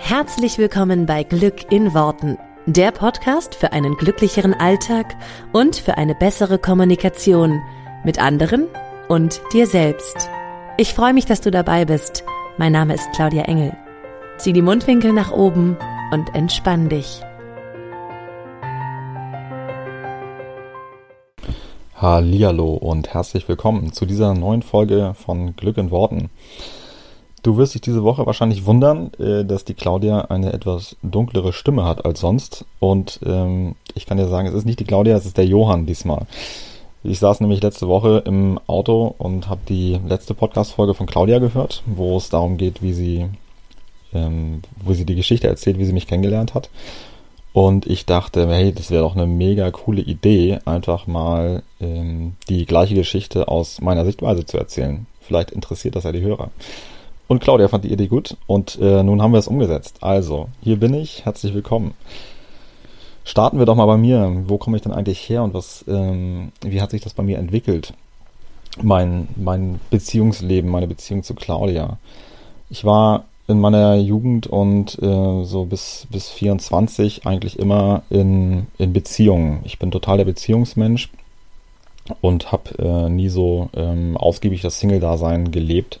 Herzlich willkommen bei Glück in Worten, der Podcast für einen glücklicheren Alltag und für eine bessere Kommunikation mit anderen und dir selbst. Ich freue mich, dass du dabei bist. Mein Name ist Claudia Engel. Zieh die Mundwinkel nach oben und entspann dich. Hallihallo und herzlich willkommen zu dieser neuen Folge von Glück in Worten. Du wirst dich diese Woche wahrscheinlich wundern, äh, dass die Claudia eine etwas dunklere Stimme hat als sonst. Und ähm, ich kann dir sagen, es ist nicht die Claudia, es ist der Johann diesmal. Ich saß nämlich letzte Woche im Auto und habe die letzte Podcast-Folge von Claudia gehört, wo es darum geht, wie sie, ähm, wo sie die Geschichte erzählt, wie sie mich kennengelernt hat. Und ich dachte, hey, das wäre doch eine mega coole Idee, einfach mal ähm, die gleiche Geschichte aus meiner Sichtweise zu erzählen. Vielleicht interessiert das ja die Hörer. Und Claudia fand die Idee gut und äh, nun haben wir es umgesetzt. Also, hier bin ich, herzlich willkommen. Starten wir doch mal bei mir. Wo komme ich denn eigentlich her und was, ähm, wie hat sich das bei mir entwickelt? Mein, mein Beziehungsleben, meine Beziehung zu Claudia. Ich war in meiner Jugend und äh, so bis, bis 24 eigentlich immer in, in Beziehungen. Ich bin total der Beziehungsmensch und habe äh, nie so ähm, ausgiebig das Single-Dasein gelebt,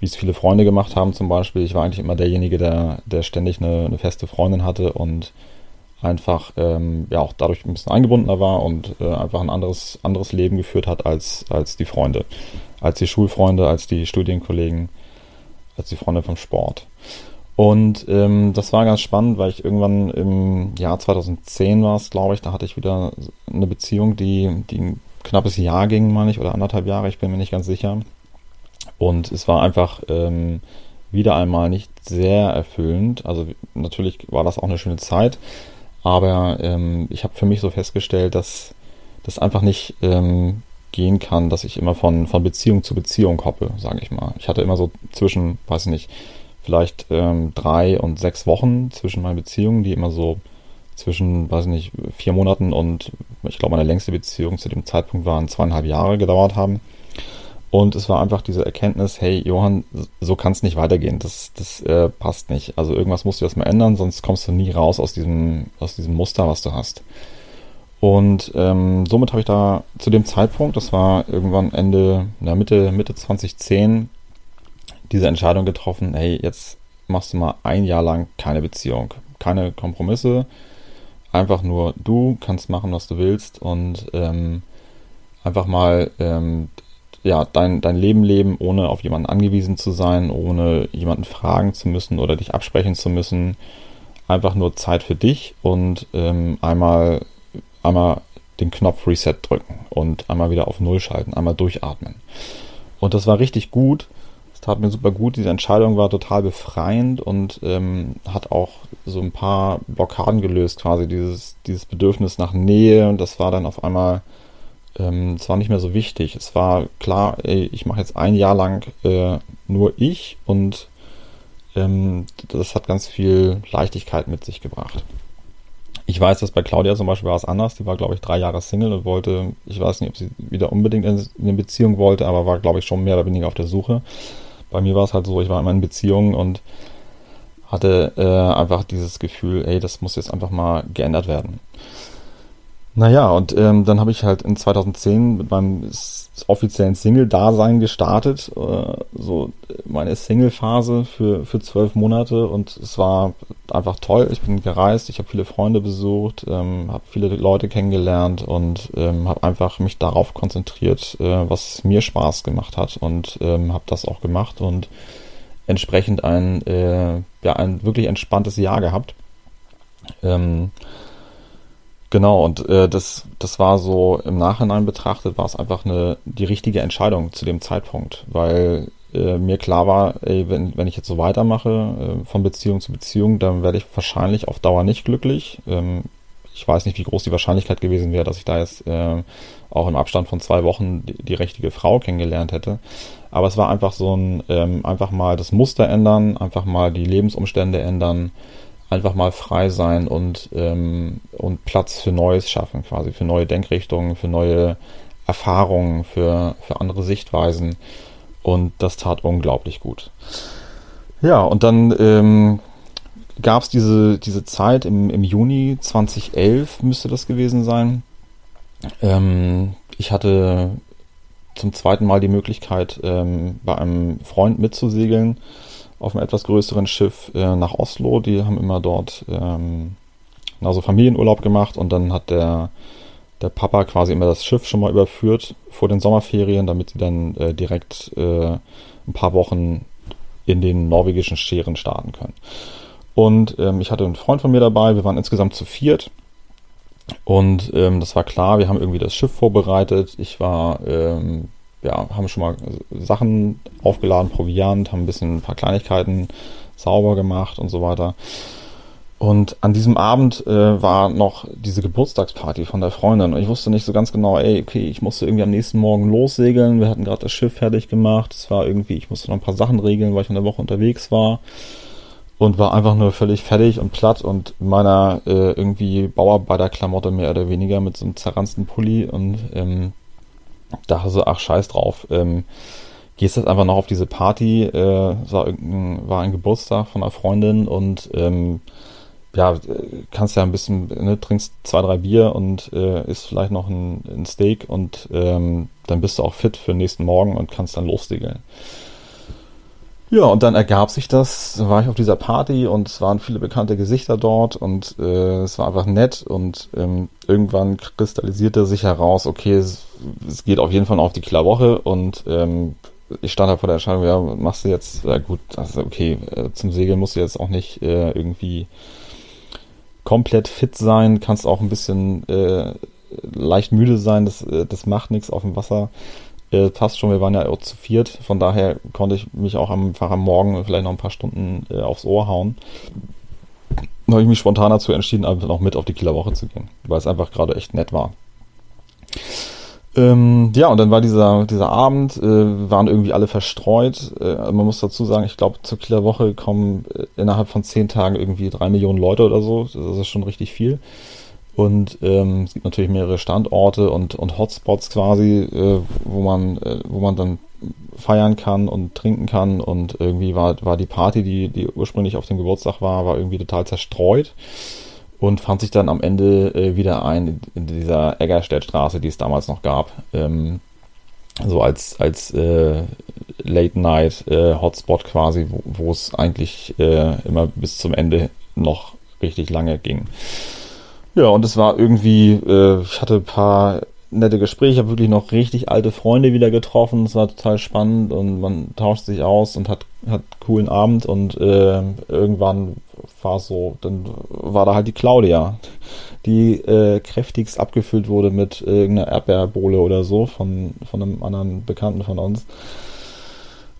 wie es viele Freunde gemacht haben zum Beispiel. Ich war eigentlich immer derjenige, der, der ständig eine, eine feste Freundin hatte und einfach ähm, ja auch dadurch ein bisschen eingebundener war und äh, einfach ein anderes, anderes Leben geführt hat als, als die Freunde, als die Schulfreunde, als die Studienkollegen als die Freunde vom Sport. Und ähm, das war ganz spannend, weil ich irgendwann im Jahr 2010 war es, glaube ich, da hatte ich wieder eine Beziehung, die, die ein knappes Jahr ging, meine ich, oder anderthalb Jahre, ich bin mir nicht ganz sicher. Und es war einfach ähm, wieder einmal nicht sehr erfüllend. Also natürlich war das auch eine schöne Zeit, aber ähm, ich habe für mich so festgestellt, dass das einfach nicht ähm, gehen kann, dass ich immer von, von Beziehung zu Beziehung hoppe, sage ich mal. Ich hatte immer so zwischen, weiß ich nicht, vielleicht ähm, drei und sechs Wochen zwischen meinen Beziehungen, die immer so zwischen, weiß ich nicht, vier Monaten und ich glaube, meine längste Beziehung zu dem Zeitpunkt waren zweieinhalb Jahre gedauert haben. Und es war einfach diese Erkenntnis, hey Johann, so kann es nicht weitergehen, das, das äh, passt nicht. Also irgendwas musst du erstmal ändern, sonst kommst du nie raus aus diesem, aus diesem Muster, was du hast. Und ähm, somit habe ich da zu dem Zeitpunkt, das war irgendwann Ende, na, Mitte, Mitte 2010, diese Entscheidung getroffen, hey, jetzt machst du mal ein Jahr lang keine Beziehung, keine Kompromisse, einfach nur du kannst machen, was du willst und ähm, einfach mal ähm, ja, dein, dein Leben leben, ohne auf jemanden angewiesen zu sein, ohne jemanden fragen zu müssen oder dich absprechen zu müssen. Einfach nur Zeit für dich und ähm, einmal einmal den Knopf Reset drücken und einmal wieder auf Null schalten, einmal durchatmen. Und das war richtig gut. Es tat mir super gut. Diese Entscheidung war total befreiend und ähm, hat auch so ein paar Blockaden gelöst, quasi dieses, dieses Bedürfnis nach Nähe. Und das war dann auf einmal, ähm, es war nicht mehr so wichtig. Es war klar, ey, ich mache jetzt ein Jahr lang äh, nur ich und ähm, das hat ganz viel Leichtigkeit mit sich gebracht. Ich weiß, dass bei Claudia zum Beispiel war es anders. Die war, glaube ich, drei Jahre Single und wollte, ich weiß nicht, ob sie wieder unbedingt in eine Beziehung wollte, aber war, glaube ich, schon mehr oder weniger auf der Suche. Bei mir war es halt so, ich war immer in Beziehung und hatte äh, einfach dieses Gefühl, ey, das muss jetzt einfach mal geändert werden. Naja, und ähm, dann habe ich halt in 2010 mit meinem offiziellen Single-Dasein gestartet, äh, so meine Single-Phase für, für zwölf Monate und es war einfach toll. Ich bin gereist, ich habe viele Freunde besucht, ähm, habe viele Leute kennengelernt und ähm, habe einfach mich darauf konzentriert, äh, was mir Spaß gemacht hat und ähm, habe das auch gemacht und entsprechend ein, äh, ja, ein wirklich entspanntes Jahr gehabt. Ähm, Genau, und äh, das, das war so im Nachhinein betrachtet, war es einfach eine, die richtige Entscheidung zu dem Zeitpunkt, weil äh, mir klar war, ey, wenn, wenn ich jetzt so weitermache, äh, von Beziehung zu Beziehung, dann werde ich wahrscheinlich auf Dauer nicht glücklich. Ähm, ich weiß nicht, wie groß die Wahrscheinlichkeit gewesen wäre, dass ich da jetzt äh, auch im Abstand von zwei Wochen die, die richtige Frau kennengelernt hätte. Aber es war einfach so ein, ähm, einfach mal das Muster ändern, einfach mal die Lebensumstände ändern, einfach mal frei sein und, ähm, und Platz für Neues schaffen, quasi für neue Denkrichtungen, für neue Erfahrungen, für, für andere Sichtweisen. Und das tat unglaublich gut. Ja, und dann ähm, gab es diese, diese Zeit im, im Juni 2011, müsste das gewesen sein. Ähm, ich hatte zum zweiten Mal die Möglichkeit, ähm, bei einem Freund mitzusegeln auf einem etwas größeren Schiff äh, nach Oslo. Die haben immer dort ähm, also Familienurlaub gemacht und dann hat der, der Papa quasi immer das Schiff schon mal überführt vor den Sommerferien, damit sie dann äh, direkt äh, ein paar Wochen in den norwegischen Scheren starten können. Und ähm, ich hatte einen Freund von mir dabei, wir waren insgesamt zu viert. Und ähm, das war klar, wir haben irgendwie das Schiff vorbereitet. Ich war, ähm, ja, haben schon mal Sachen aufgeladen, Proviant, haben ein bisschen ein paar Kleinigkeiten sauber gemacht und so weiter. Und an diesem Abend äh, war noch diese Geburtstagsparty von der Freundin. Und ich wusste nicht so ganz genau, ey, okay, ich musste irgendwie am nächsten Morgen lossegeln. Wir hatten gerade das Schiff fertig gemacht. Es war irgendwie, ich musste noch ein paar Sachen regeln, weil ich in der Woche unterwegs war. Und war einfach nur völlig fertig und platt und in meiner äh, irgendwie Bauarbeiterklamotte mehr oder weniger mit so einem zerranzten Pulli und ähm, dachte so, ach scheiß drauf. Ähm, gehst jetzt einfach noch auf diese Party. Äh, war, war ein Geburtstag von einer Freundin und ähm, ja, kannst ja ein bisschen, ne, trinkst zwei, drei Bier und äh, isst vielleicht noch ein, ein Steak und ähm, dann bist du auch fit für den nächsten Morgen und kannst dann lossegeln. Ja, und dann ergab sich das, war ich auf dieser Party und es waren viele bekannte Gesichter dort und äh, es war einfach nett und ähm, irgendwann kristallisierte sich heraus, okay, es, es geht auf jeden Fall auf die Klarwoche und ähm, ich stand halt vor der Entscheidung, ja, machst du jetzt, ja gut, also okay, äh, zum Segeln musst du jetzt auch nicht äh, irgendwie komplett fit sein, kannst auch ein bisschen äh, leicht müde sein, das, äh, das macht nichts auf dem Wasser. Äh, passt schon, wir waren ja auch zu viert, von daher konnte ich mich auch einfach am Morgen vielleicht noch ein paar Stunden äh, aufs Ohr hauen. Da habe ich mich spontan dazu entschieden, einfach noch mit auf die Kieler Woche zu gehen, weil es einfach gerade echt nett war. Ähm, ja, und dann war dieser, dieser Abend, äh, waren irgendwie alle verstreut. Äh, man muss dazu sagen, ich glaube, zur Kieler Woche kommen äh, innerhalb von zehn Tagen irgendwie drei Millionen Leute oder so. Das ist schon richtig viel. Und ähm, es gibt natürlich mehrere Standorte und, und Hotspots quasi, äh, wo man, äh, wo man dann feiern kann und trinken kann. Und irgendwie war, war die Party, die, die ursprünglich auf dem Geburtstag war, war irgendwie total zerstreut und fand sich dann am Ende äh, wieder ein in dieser Eggerstedtstraße, die es damals noch gab. Ähm, so als, als äh, Late-Night-Hotspot äh, quasi, wo, wo es eigentlich äh, immer bis zum Ende noch richtig lange ging. Ja, und es war irgendwie, äh, ich hatte ein paar nette Gespräche, habe wirklich noch richtig alte Freunde wieder getroffen, es war total spannend und man tauscht sich aus und hat, hat coolen Abend und äh, irgendwann war so, dann war da halt die Claudia, die äh, kräftigst abgefüllt wurde mit irgendeiner Erdbeerbohle oder so von, von einem anderen Bekannten von uns.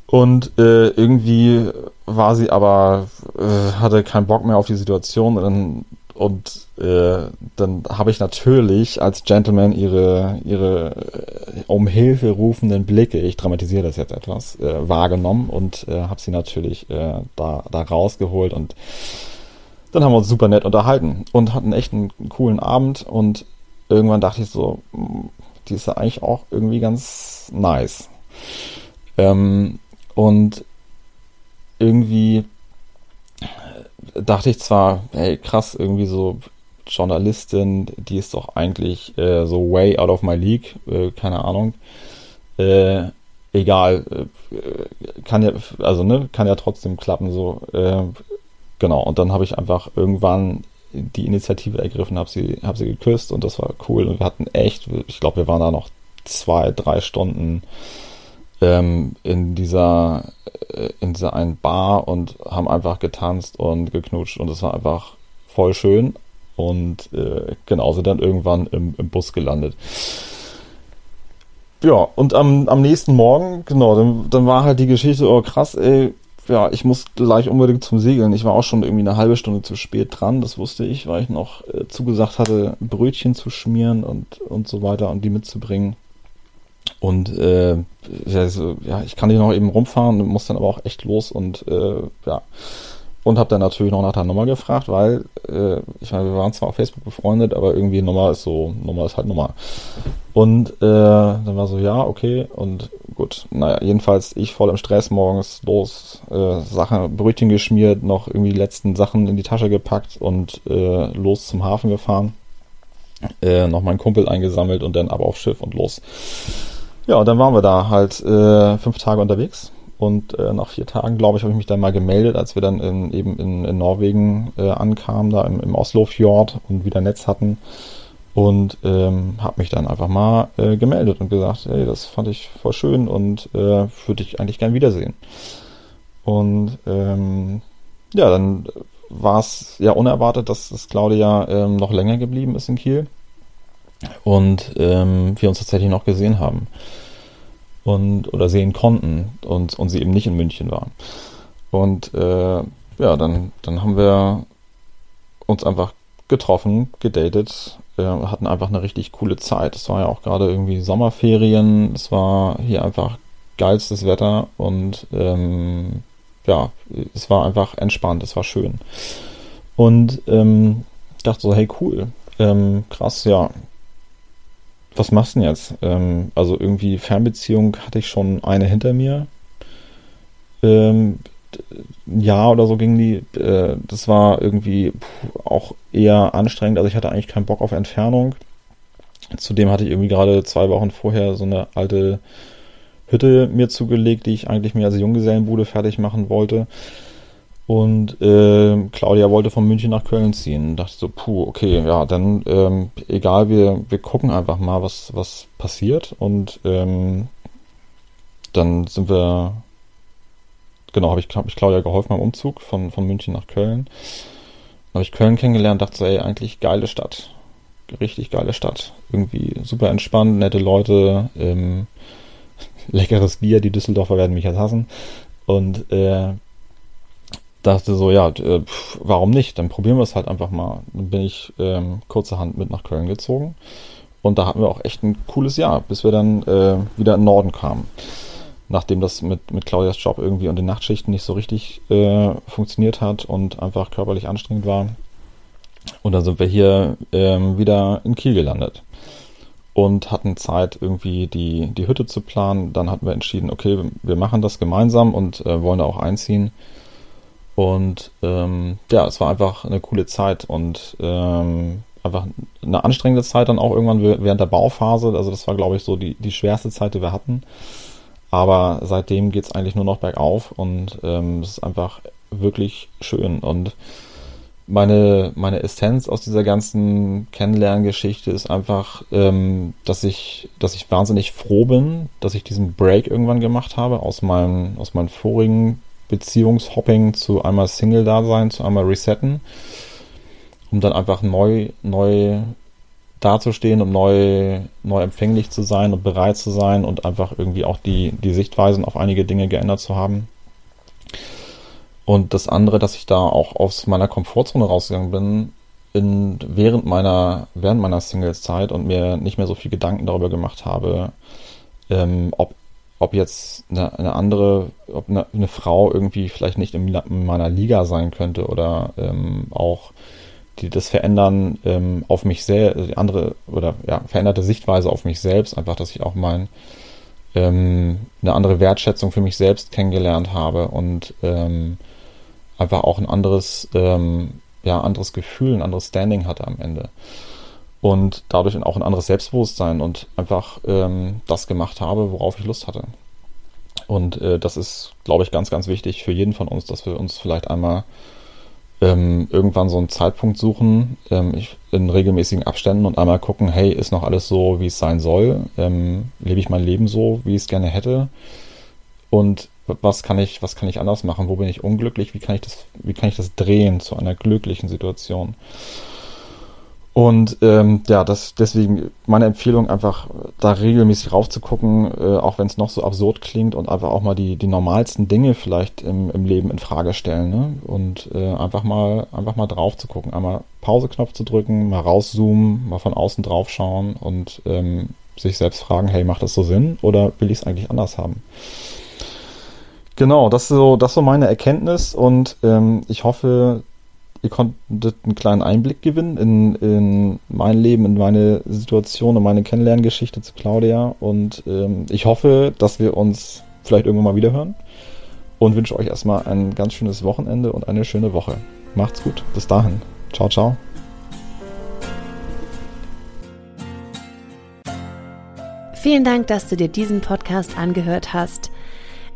Und äh, irgendwie war sie aber, äh, hatte keinen Bock mehr auf die Situation und dann und äh, dann habe ich natürlich als Gentleman ihre, ihre äh, um Hilfe rufenden Blicke, ich dramatisiere das jetzt etwas, äh, wahrgenommen und äh, habe sie natürlich äh, da, da rausgeholt und dann haben wir uns super nett unterhalten und hatten echt einen, coolen Abend und irgendwann dachte ich so, hm, die ist ja eigentlich auch irgendwie ganz nice. Ähm, und irgendwie dachte ich zwar, hey, krass, irgendwie so Journalistin, die ist doch eigentlich äh, so way out of my league, äh, keine Ahnung. Äh, egal, äh, kann ja, also ne, kann ja trotzdem klappen, so, äh, genau. Und dann habe ich einfach irgendwann die Initiative ergriffen, habe sie, hab sie geküsst und das war cool. Und wir hatten echt, ich glaube, wir waren da noch zwei, drei Stunden ähm, in dieser äh, in dieser einen Bar und haben einfach getanzt und geknutscht und es war einfach voll schön und äh, genauso dann irgendwann im, im Bus gelandet. Ja, und am, am nächsten Morgen, genau, dann, dann war halt die Geschichte, oh krass, ey, ja, ich muss gleich unbedingt zum Segeln. Ich war auch schon irgendwie eine halbe Stunde zu spät dran, das wusste ich, weil ich noch äh, zugesagt hatte, Brötchen zu schmieren und, und so weiter und die mitzubringen. Und äh, ja, ich kann hier noch eben rumfahren, muss dann aber auch echt los und äh, ja, und habe dann natürlich noch nach der Nummer gefragt, weil äh, ich meine, wir waren zwar auf Facebook befreundet, aber irgendwie Nummer ist so, Nummer ist halt Nummer. Und äh, dann war so, ja, okay, und gut, naja, jedenfalls ich voll im Stress morgens los, äh, Sachen, Brötchen geschmiert, noch irgendwie die letzten Sachen in die Tasche gepackt und äh, los zum Hafen gefahren. Äh, noch meinen Kumpel eingesammelt und dann ab aufs Schiff und los. Ja, und dann waren wir da halt äh, fünf Tage unterwegs und äh, nach vier Tagen, glaube ich, habe ich mich dann mal gemeldet, als wir dann in, eben in, in Norwegen äh, ankamen, da im, im Oslo-Fjord und wieder Netz hatten. Und ähm, habe mich dann einfach mal äh, gemeldet und gesagt, hey, das fand ich voll schön und äh, würde ich eigentlich gern wiedersehen. Und ähm, ja, dann war es ja unerwartet, dass, dass Claudia ähm, noch länger geblieben ist in Kiel und ähm, wir uns tatsächlich noch gesehen haben und oder sehen konnten und, und sie eben nicht in München war. Und äh, ja, dann, dann haben wir uns einfach getroffen, gedatet, äh, hatten einfach eine richtig coole Zeit. Es war ja auch gerade irgendwie Sommerferien, es war hier einfach geilstes Wetter und ähm, ja, es war einfach entspannt, es war schön. Und ähm, dachte so, hey cool, ähm, krass, ja, was machst du denn jetzt? Ähm, also irgendwie Fernbeziehung hatte ich schon eine hinter mir. Ähm, ein Jahr oder so ging die. Äh, das war irgendwie auch eher anstrengend. Also ich hatte eigentlich keinen Bock auf Entfernung. Zudem hatte ich irgendwie gerade zwei Wochen vorher so eine alte Hütte mir zugelegt, die ich eigentlich mir als Junggesellenbude fertig machen wollte. Und äh, Claudia wollte von München nach Köln ziehen. Dachte so, puh, okay, ja, dann ähm, egal, wir, wir gucken einfach mal, was, was passiert. Und ähm, dann sind wir, genau, habe ich, hab ich Claudia geholfen beim Umzug von, von München nach Köln. Habe ich Köln kennengelernt, dachte so, ey, eigentlich geile Stadt. Richtig geile Stadt. Irgendwie super entspannt, nette Leute, ähm, leckeres Bier, die Düsseldorfer werden mich jetzt hassen. Und äh, dachte so, ja, äh, warum nicht? Dann probieren wir es halt einfach mal. Dann bin ich ähm, kurzerhand mit nach Köln gezogen. Und da hatten wir auch echt ein cooles Jahr, bis wir dann äh, wieder in den Norden kamen. Nachdem das mit, mit Claudias Job irgendwie und den Nachtschichten nicht so richtig äh, funktioniert hat und einfach körperlich anstrengend war. Und dann sind wir hier ähm, wieder in Kiel gelandet. Und hatten Zeit, irgendwie die, die Hütte zu planen. Dann hatten wir entschieden, okay, wir machen das gemeinsam und äh, wollen da auch einziehen. Und ähm, ja, es war einfach eine coole Zeit und ähm, einfach eine anstrengende Zeit dann auch irgendwann während der Bauphase. Also das war, glaube ich, so die, die schwerste Zeit, die wir hatten. Aber seitdem geht es eigentlich nur noch bergauf und ähm, es ist einfach wirklich schön. Und meine, meine Essenz aus dieser ganzen Kennenlerngeschichte ist einfach, ähm, dass ich, dass ich wahnsinnig froh bin, dass ich diesen Break irgendwann gemacht habe aus meinem, aus meinen vorigen Beziehungshopping zu einmal Single-Dasein, zu einmal Resetten, um dann einfach neu, neu dazustehen und neu, neu empfänglich zu sein und bereit zu sein und einfach irgendwie auch die, die Sichtweisen auf einige Dinge geändert zu haben. Und das andere, dass ich da auch aus meiner Komfortzone rausgegangen bin, in, während meiner, während meiner Singles-Zeit und mir nicht mehr so viel Gedanken darüber gemacht habe, ähm, ob ob jetzt eine, eine andere, ob eine, eine, Frau irgendwie vielleicht nicht in, in meiner Liga sein könnte oder ähm, auch die das Verändern ähm, auf mich selbst, andere oder ja, veränderte Sichtweise auf mich selbst, einfach, dass ich auch mein ähm, eine andere Wertschätzung für mich selbst kennengelernt habe und ähm, einfach auch ein anderes, ähm, ja, anderes Gefühl, ein anderes Standing hatte am Ende und dadurch auch ein anderes Selbstbewusstsein und einfach ähm, das gemacht habe, worauf ich Lust hatte. Und äh, das ist, glaube ich, ganz, ganz wichtig für jeden von uns, dass wir uns vielleicht einmal ähm, irgendwann so einen Zeitpunkt suchen, ähm, ich, in regelmäßigen Abständen und einmal gucken, hey, ist noch alles so, wie es sein soll? Ähm, lebe ich mein Leben so, wie ich es gerne hätte? Und was kann ich, was kann ich anders machen? Wo bin ich unglücklich? Wie kann ich das, wie kann ich das drehen zu einer glücklichen Situation? Und ähm, ja, das deswegen meine Empfehlung einfach da regelmäßig raufzugucken, äh, auch wenn es noch so absurd klingt und einfach auch mal die, die normalsten Dinge vielleicht im, im Leben in Frage stellen. Ne? Und äh, einfach mal einfach mal drauf zu gucken, einmal Pauseknopf zu drücken, mal rauszoomen, mal von außen drauf schauen und ähm, sich selbst fragen, hey, macht das so Sinn oder will ich es eigentlich anders haben? Genau, das so, das so meine Erkenntnis und ähm, ich hoffe, ihr konntet einen kleinen Einblick gewinnen in, in mein Leben, in meine Situation und meine Kennenlerngeschichte zu Claudia. Und ähm, ich hoffe, dass wir uns vielleicht irgendwann mal wiederhören. Und wünsche euch erstmal ein ganz schönes Wochenende und eine schöne Woche. Macht's gut. Bis dahin. Ciao, ciao. Vielen Dank, dass du dir diesen Podcast angehört hast.